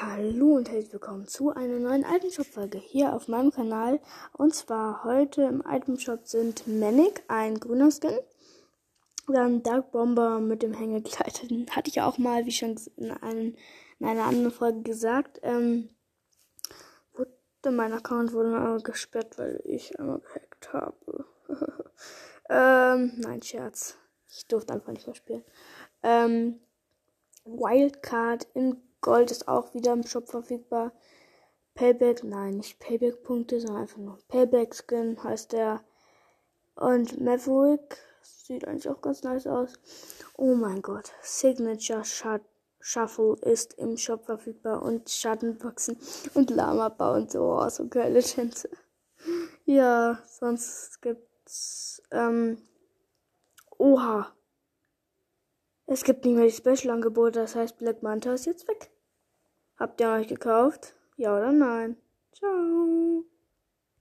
Hallo und herzlich willkommen zu einer neuen Item Shop Folge hier auf meinem Kanal. Und zwar heute im Item Shop sind Manic, ein grüner Skin. Dann Dark Bomber mit dem Hängekleid. Den hatte ich auch mal, wie schon in, einem, in einer anderen Folge gesagt. Ähm, wurde, mein Account wurde gesperrt, weil ich einmal gehackt habe. ähm, nein, Scherz. Ich durfte einfach nicht mehr spielen. Ähm, Wildcard in Gold ist auch wieder im Shop verfügbar. Payback, nein, nicht Payback-Punkte, sondern einfach nur Payback-Skin heißt der. Und Maverick sieht eigentlich auch ganz nice aus. Oh mein Gott, Signature Shuffle ist im Shop verfügbar und Schattenboxen und Lama-Bau und so. Oh, so geile Tänze. Ja, sonst gibt's, ähm, Oha. Es gibt nicht mehr die Special-Angebote, das heißt Black Manta ist jetzt weg. Habt ihr euch gekauft? Ja oder nein? Ciao.